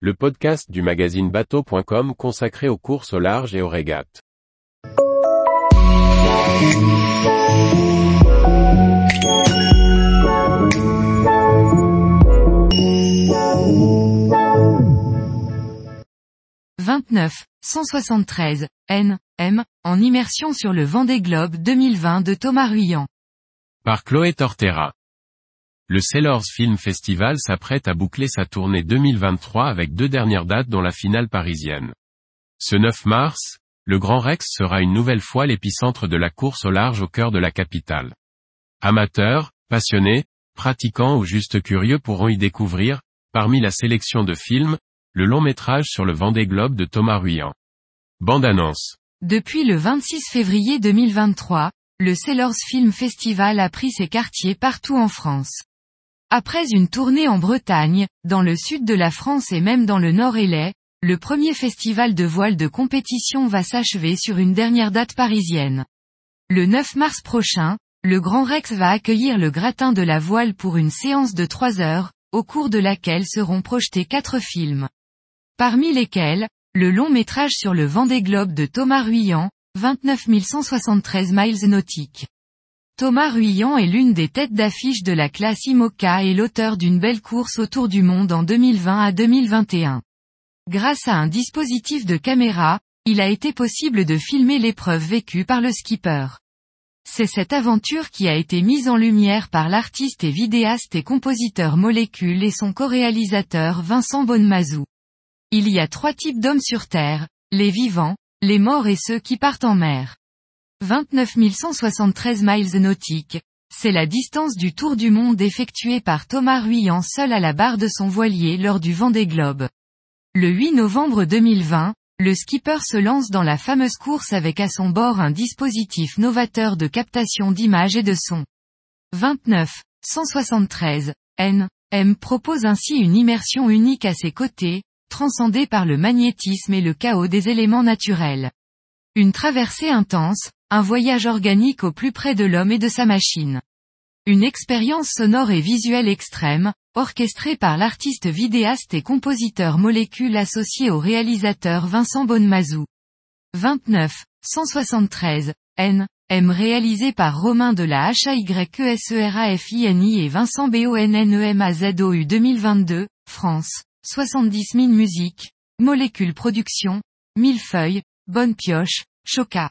le podcast du magazine bateau.com consacré aux courses au large et aux régates. « 29, 173, N, M, en immersion sur le Vendée Globe 2020 de Thomas Ruyant. Par Chloé Tortera. Le Sailors Film Festival s'apprête à boucler sa tournée 2023 avec deux dernières dates dont la finale parisienne. Ce 9 mars, le Grand Rex sera une nouvelle fois l'épicentre de la course au large au cœur de la capitale. Amateurs, passionnés, pratiquants ou juste curieux pourront y découvrir, parmi la sélection de films, le long métrage sur le Vendée Globe de Thomas Ruyant. Bande annonce. Depuis le 26 février 2023, le Sailors Film Festival a pris ses quartiers partout en France. Après une tournée en Bretagne, dans le sud de la France et même dans le nord et le premier festival de voile de compétition va s'achever sur une dernière date parisienne. Le 9 mars prochain, le Grand Rex va accueillir le gratin de la voile pour une séance de 3 heures, au cours de laquelle seront projetés quatre films. Parmi lesquels, le long métrage sur le Vendée Globe de Thomas Ruyant, 29 173 miles nautiques. Thomas Ruyant est l'une des têtes d'affiche de la classe IMOCA et l'auteur d'une belle course autour du monde en 2020 à 2021. Grâce à un dispositif de caméra, il a été possible de filmer l'épreuve vécue par le skipper. C'est cette aventure qui a été mise en lumière par l'artiste et vidéaste et compositeur Molécule et son co-réalisateur Vincent Bonnemazou. Il y a trois types d'hommes sur Terre, les vivants, les morts et ceux qui partent en mer. 29 173 miles nautiques, c'est la distance du tour du monde effectué par Thomas Ruyant seul à la barre de son voilier lors du Vendée Globe. Le 8 novembre 2020, le skipper se lance dans la fameuse course avec à son bord un dispositif novateur de captation d'images et de son. 29, 173, N, M propose ainsi une immersion unique à ses côtés, transcendée par le magnétisme et le chaos des éléments naturels. Une traversée intense, un voyage organique au plus près de l'homme et de sa machine. Une expérience sonore et visuelle extrême, orchestrée par l'artiste vidéaste et compositeur Molécule associé au réalisateur Vincent Bonnemazou. 29, 173, N, M réalisé par Romain de la HAYESERAFINI et Vincent BONNEMAZOU 2022, France, 70 000 musiques, Molécule Production, Millefeuille, Bonne Pioche, Choca.